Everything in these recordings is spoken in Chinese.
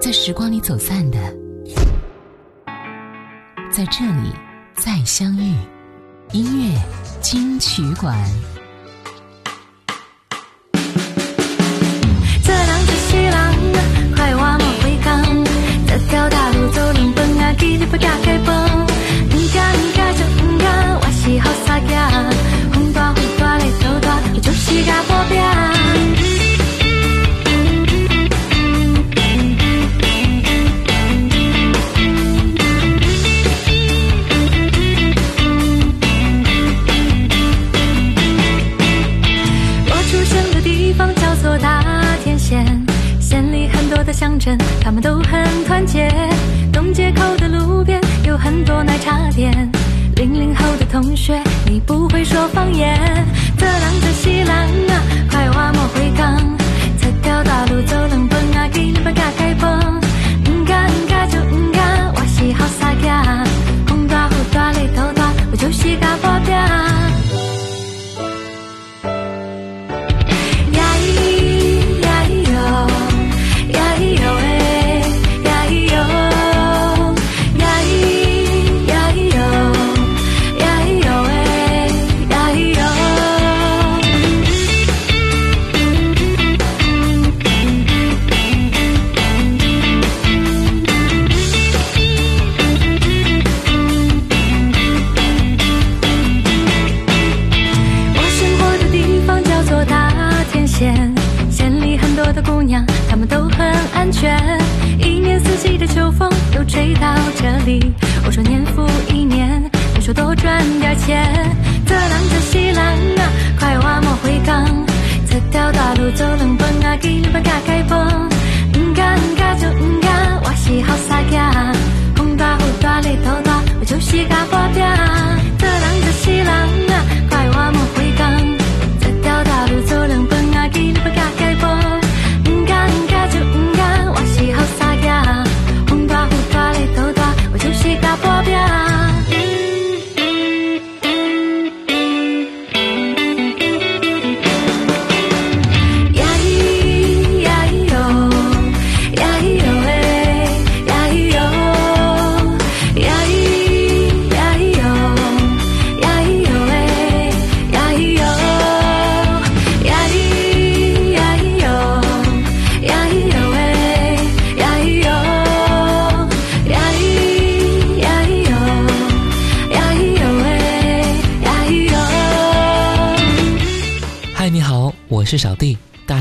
在时光里走散的，在这里再相遇。音乐金曲馆。这人就是人，快往我回讲。这条大路走两分啊，记得不加开崩。唔敢唔敢就唔敢，我是好傻仔。风大雨大日头大，我就是甲保镖。他们都很团结。东街口的路边有很多奶茶店。零零后的同学，你不会说方言。这人这是人啊，快话莫回港。这条大路走两分啊，给你把嘎开崩。唔敢唔敢就唔敢，我是好傻仔。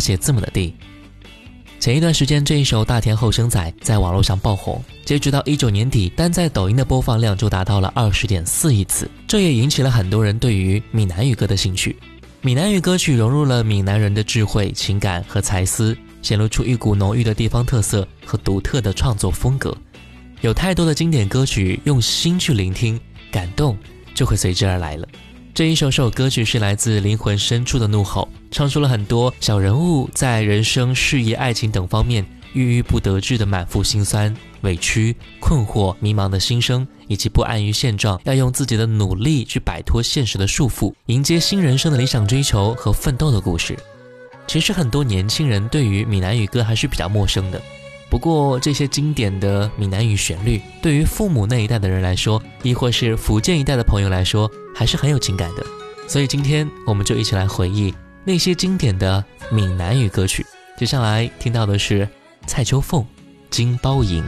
写字母的弟。前一段时间，这一首《大田后生仔》在网络上爆红，截止到一九年底，单在抖音的播放量就达到了二十点四亿次，这也引起了很多人对于闽南语歌的兴趣。闽南语歌曲融入了闽南人的智慧、情感和才思，显露出一股浓郁的地方特色和独特的创作风格。有太多的经典歌曲，用心去聆听，感动就会随之而来了。这一首首歌曲是来自灵魂深处的怒吼，唱出了很多小人物在人生、事业、爱情等方面郁郁不得志的满腹心酸、委屈、困惑、迷茫的心声，以及不安于现状，要用自己的努力去摆脱现实的束缚，迎接新人生的理想追求和奋斗的故事。其实很多年轻人对于闽南语歌还是比较陌生的。不过，这些经典的闽南语旋律，对于父母那一代的人来说，亦或是福建一代的朋友来说，还是很有情感的。所以今天我们就一起来回忆那些经典的闽南语歌曲。接下来听到的是蔡秋凤《金包银》。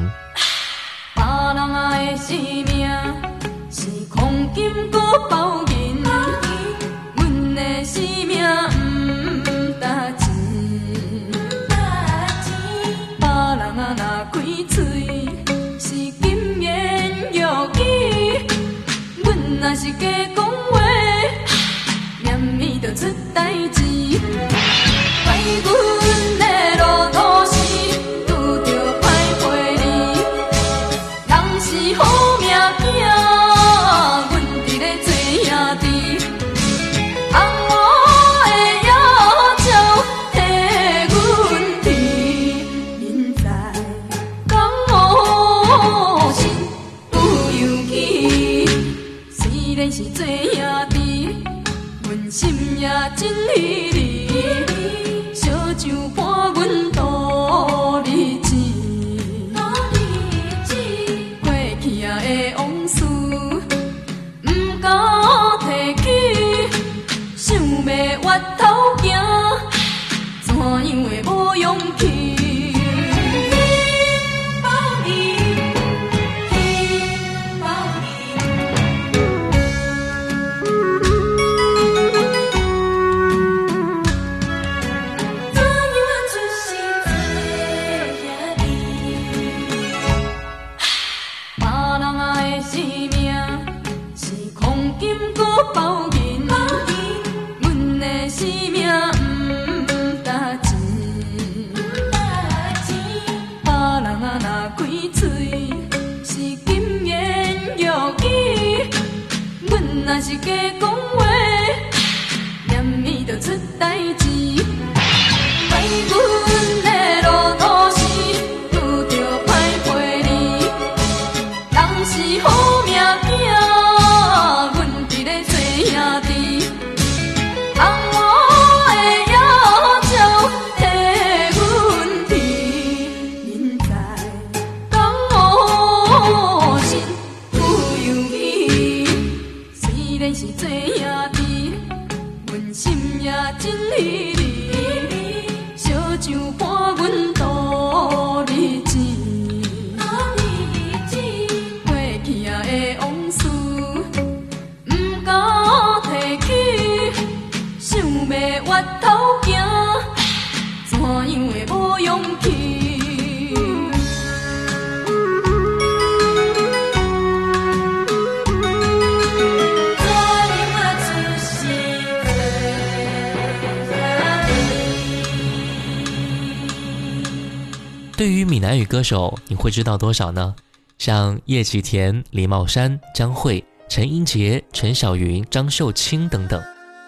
歌手，你会知道多少呢？像叶启田、李茂山、张惠、陈英杰、陈小云、张秀清等等，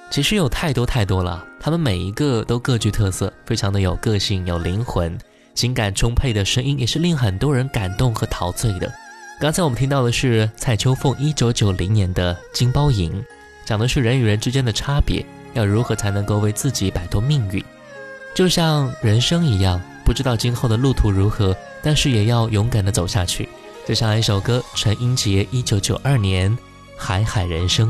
其实有太多太多了。他们每一个都各具特色，非常的有个性、有灵魂，情感充沛的声音也是令很多人感动和陶醉的。刚才我们听到的是蔡秋凤一九九零年的《金包银》，讲的是人与人之间的差别，要如何才能够为自己摆脱命运。就像人生一样，不知道今后的路途如何，但是也要勇敢的走下去。就像一首歌，陈英杰一九九二年《海海人生》。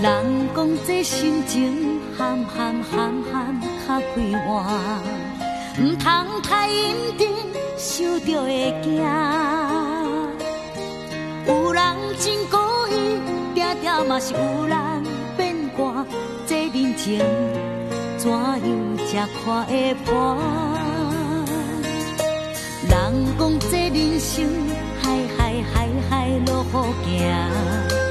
人讲这心情含含含含较快活，毋通太认真，想着会惊。有人真故意，定定嘛是有人变卦。这人情怎样才看会破？人讲这人生海海海海落雨行。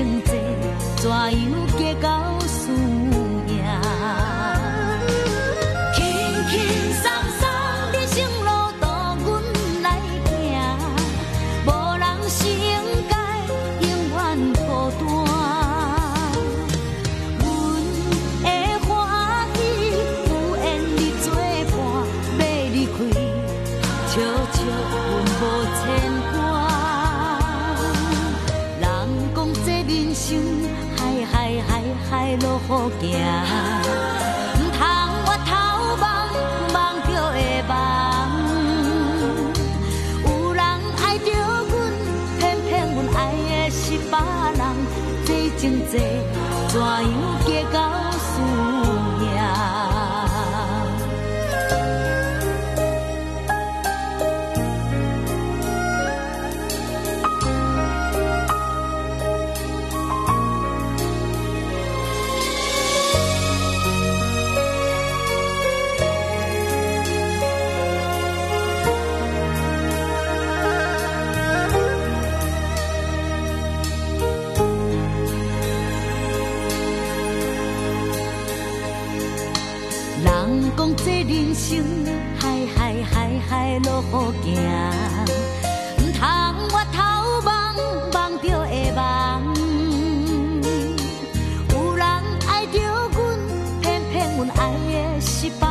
这情债怎样人讲这人生海海海海落雨行，毋通越头望望着的梦。有人爱着阮，偏偏阮爱的是别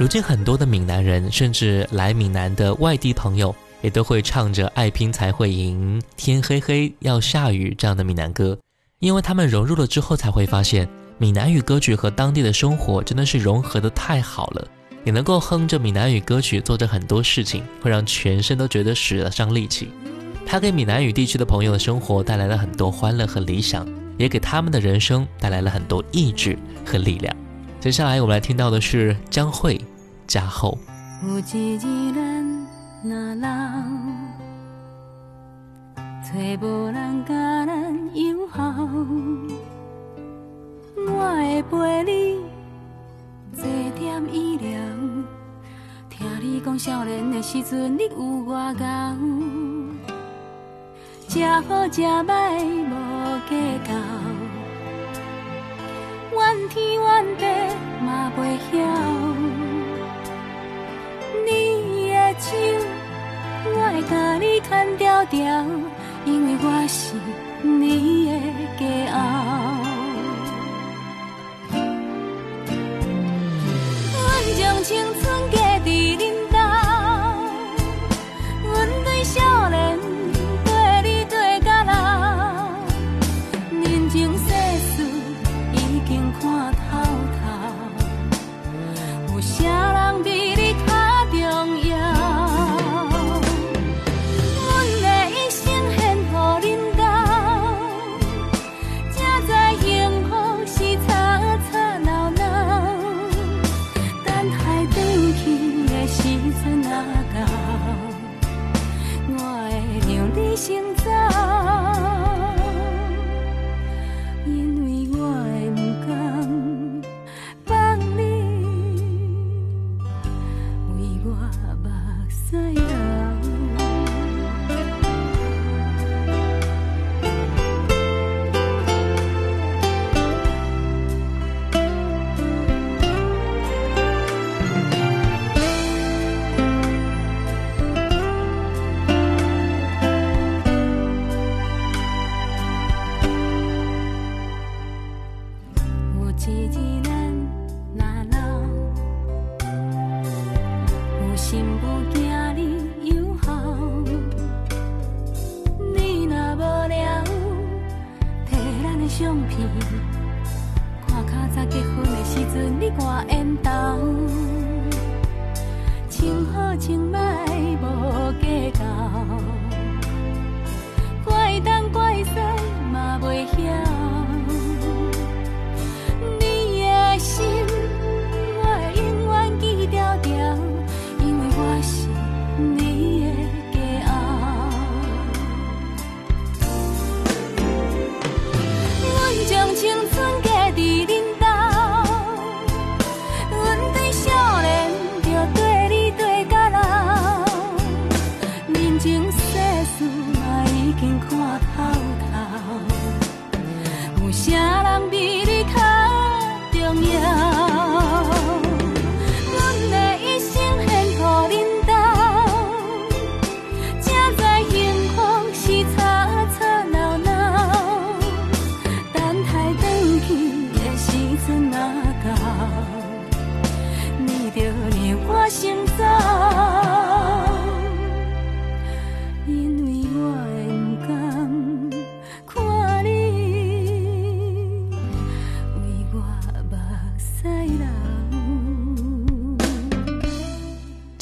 如今很多的闽南人甚至来闽南的外地朋友也都会唱着“爱拼才会赢”“天黑黑要下雨”这样的闽南歌，因为他们融入了之后，才会发现闽南语歌曲和当地的生活真的是融合的太好了。也能够哼着闽南语歌曲，做着很多事情，会让全身都觉得使得上力气。他给闽南语地区的朋友的生活带来了很多欢乐和理想，也给他们的人生带来了很多意志和力量。接下来我们来听到的是江蕙。加厚。若老，找无人甲咱友好，我会陪你坐点医疗。听你讲少年的时阵你有偌高，食好食歹无计较，怨天怨地嘛袂晓。爱甲你牵条条，因为我是你的骄傲。在哪？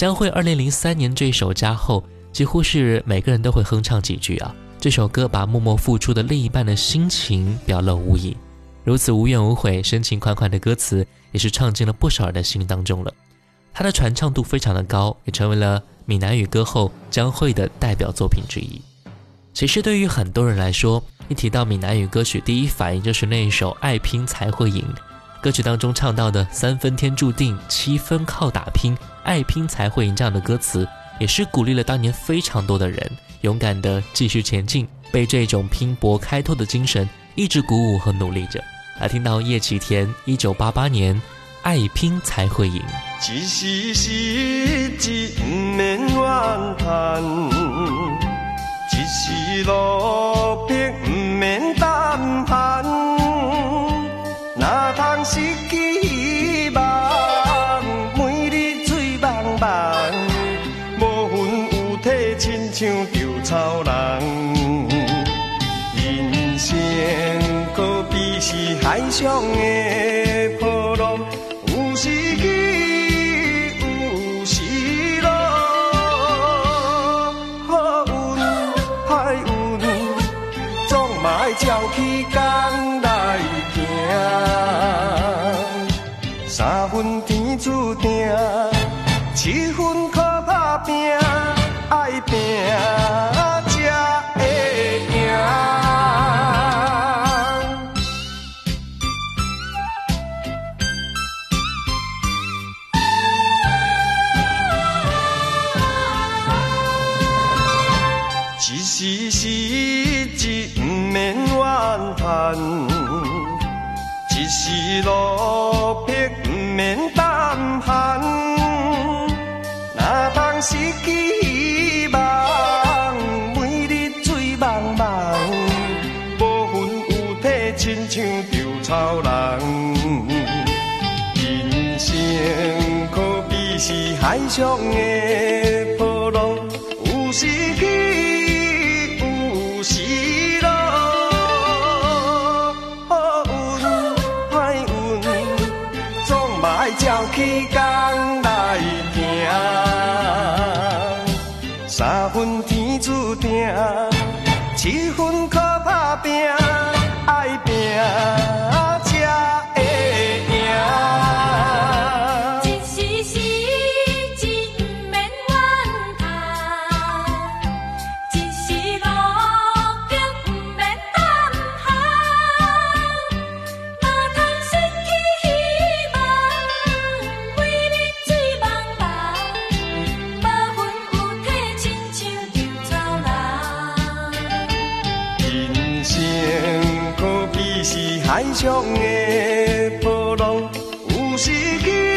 将会二零零三年这首《加后》，几乎是每个人都会哼唱几句啊。这首歌把默默付出的另一半的心情表露无遗，如此无怨无悔、深情款款的歌词，也是唱进了不少人的心当中了。它的传唱度非常的高，也成为了闽南语歌后江蕙的代表作品之一。其实对于很多人来说，一提到闽南语歌曲，第一反应就是那一首《爱拼才会赢》。歌曲当中唱到的“三分天注定，七分靠打拼，爱拼才会赢”这样的歌词，也是鼓励了当年非常多的人勇敢的继续前进，被这种拼搏开拓的精神一直鼓舞和努力着。来听到叶启田一九八八年爱拼才会赢。亲像稻草人。人生可比是海上的波浪，亲像稻草人。人生可比是海上的波浪，有时起，有时落。好运歹运，总嘛爱照起工来行。三分天注定，七分失去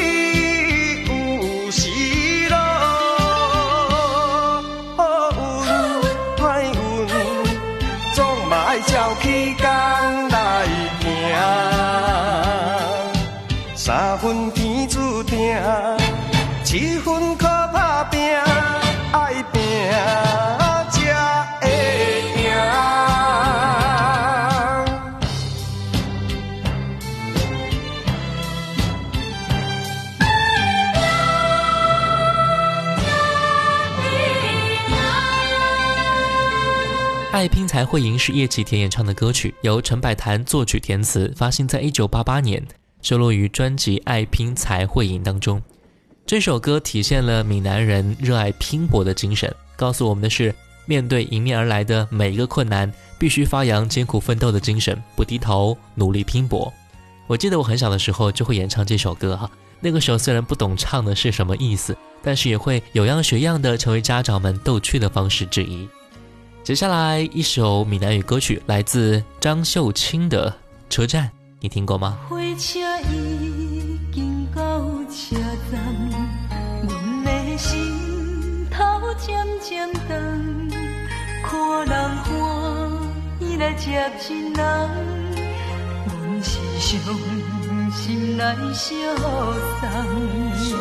才会赢是叶启田演唱的歌曲，由陈百潭作曲填词，发行在一九八八年，收录于专辑《爱拼才会赢》当中。这首歌体现了闽南人热爱拼搏的精神，告诉我们的是，面对迎面而来的每一个困难，必须发扬艰苦奋斗的精神，不低头，努力拼搏。我记得我很小的时候就会演唱这首歌哈，那个时候虽然不懂唱的是什么意思，但是也会有样学样的成为家长们逗趣的方式之一。接下来一首闽南语歌曲，来自张秀清的《车站》，你听过吗？火车已经到车站，阮的心头渐渐长，看人欢喜来接亲人，阮是伤心来相送。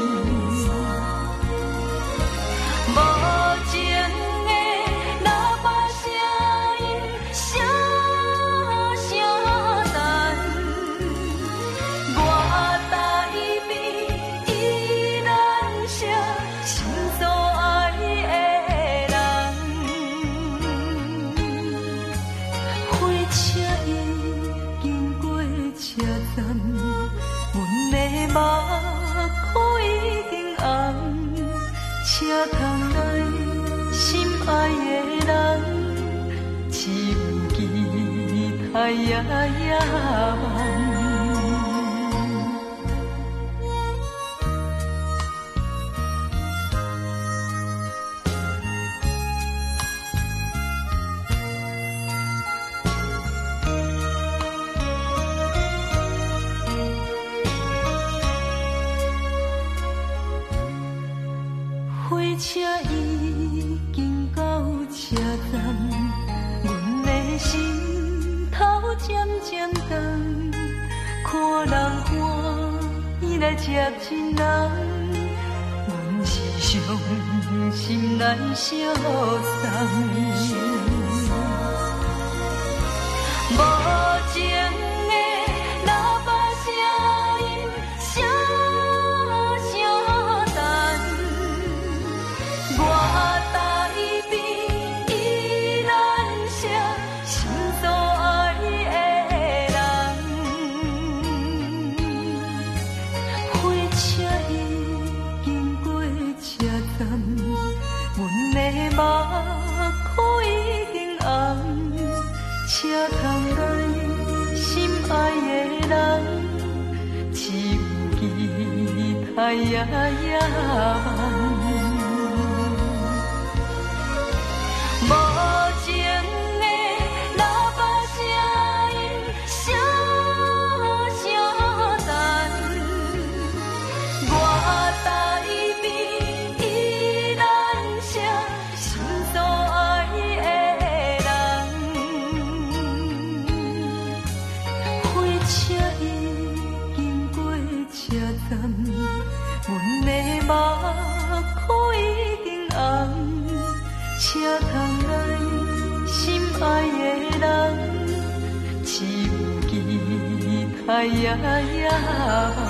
啊呀呀呀。呀呀。呀呀。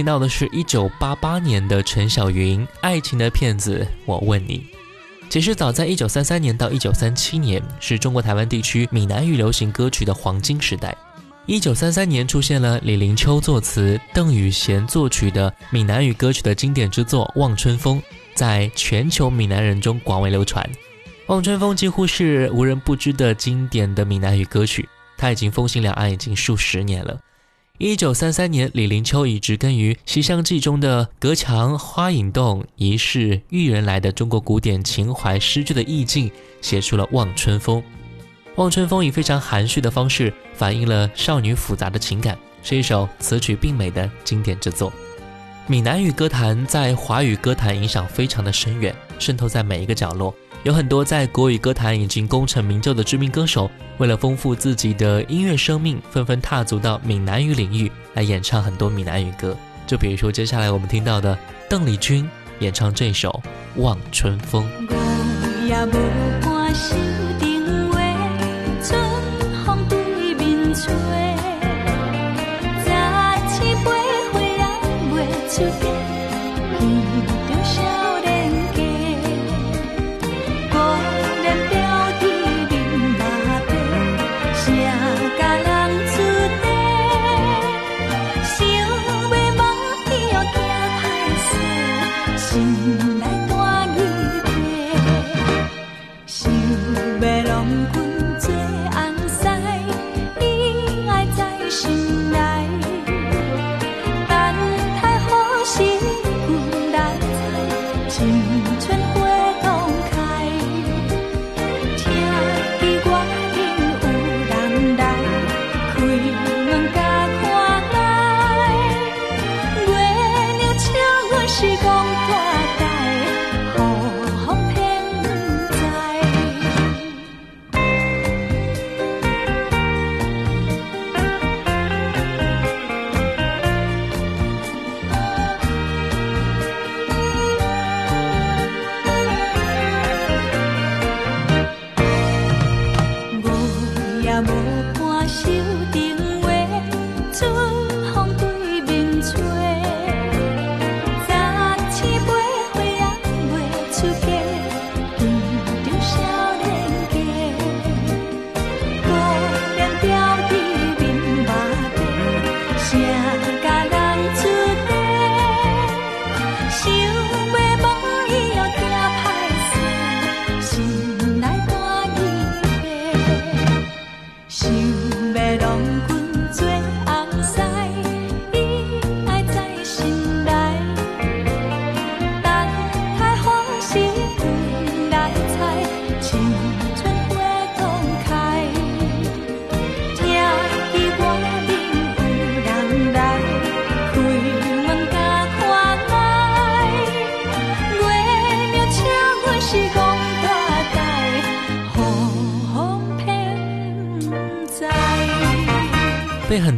听到的是一九八八年的陈小云《爱情的骗子》，我问你。其实早在一九三三年到一九三七年，是中国台湾地区闽南语流行歌曲的黄金时代。一九三三年出现了李林秋作词、邓雨贤作曲的闽南语歌曲的经典之作《望春风》，在全球闽南人中广为流传。《望春风》几乎是无人不知的经典的闽南语歌曲，它已经风行两岸已经数十年了。一九三三年，李林秋以植根于《西厢记》中的“隔墙花影动，疑是玉人来”的中国古典情怀诗句的意境，写出了《望春风》。《望春风》以非常含蓄的方式反映了少女复杂的情感，是一首词曲并美的经典之作。闽南语歌坛在华语歌坛影响非常的深远，渗透在每一个角落。有很多在国语歌坛已经功成名就的知名歌手，为了丰富自己的音乐生命，纷纷踏足到闽南语领域来演唱很多闽南语歌。就比如说接下来我们听到的邓丽君演唱这首《望春风》。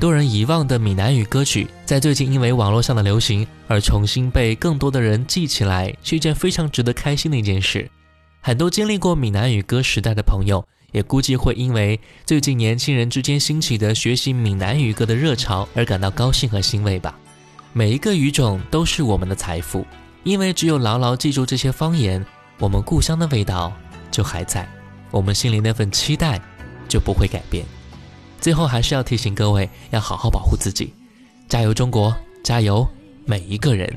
多人遗忘的闽南语歌曲，在最近因为网络上的流行而重新被更多的人记起来，是一件非常值得开心的一件事。很多经历过闽南语歌时代的朋友，也估计会因为最近年轻人之间兴起的学习闽南语歌的热潮而感到高兴和欣慰吧。每一个语种都是我们的财富，因为只有牢牢记住这些方言，我们故乡的味道就还在，我们心里那份期待就不会改变。最后还是要提醒各位，要好好保护自己，加油中国，加油每一个人！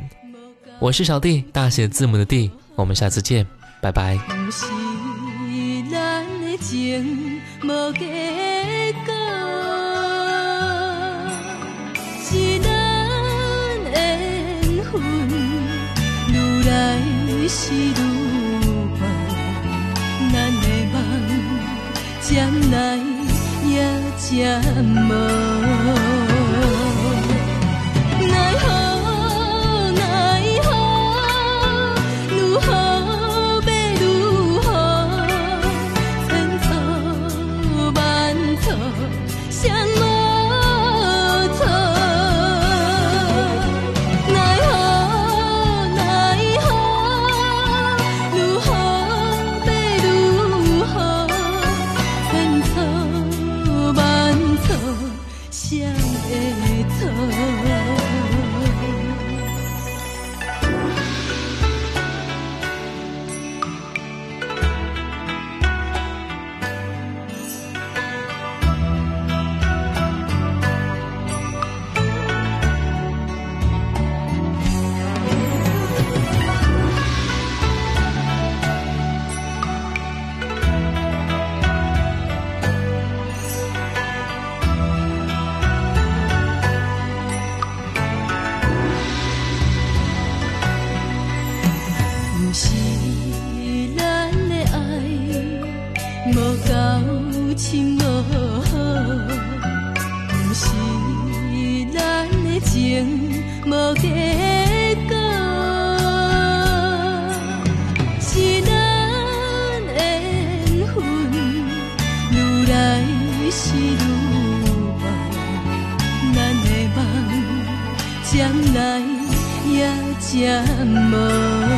我是小弟，大写字母的弟，我们下次见，拜拜。家门。将来也将无。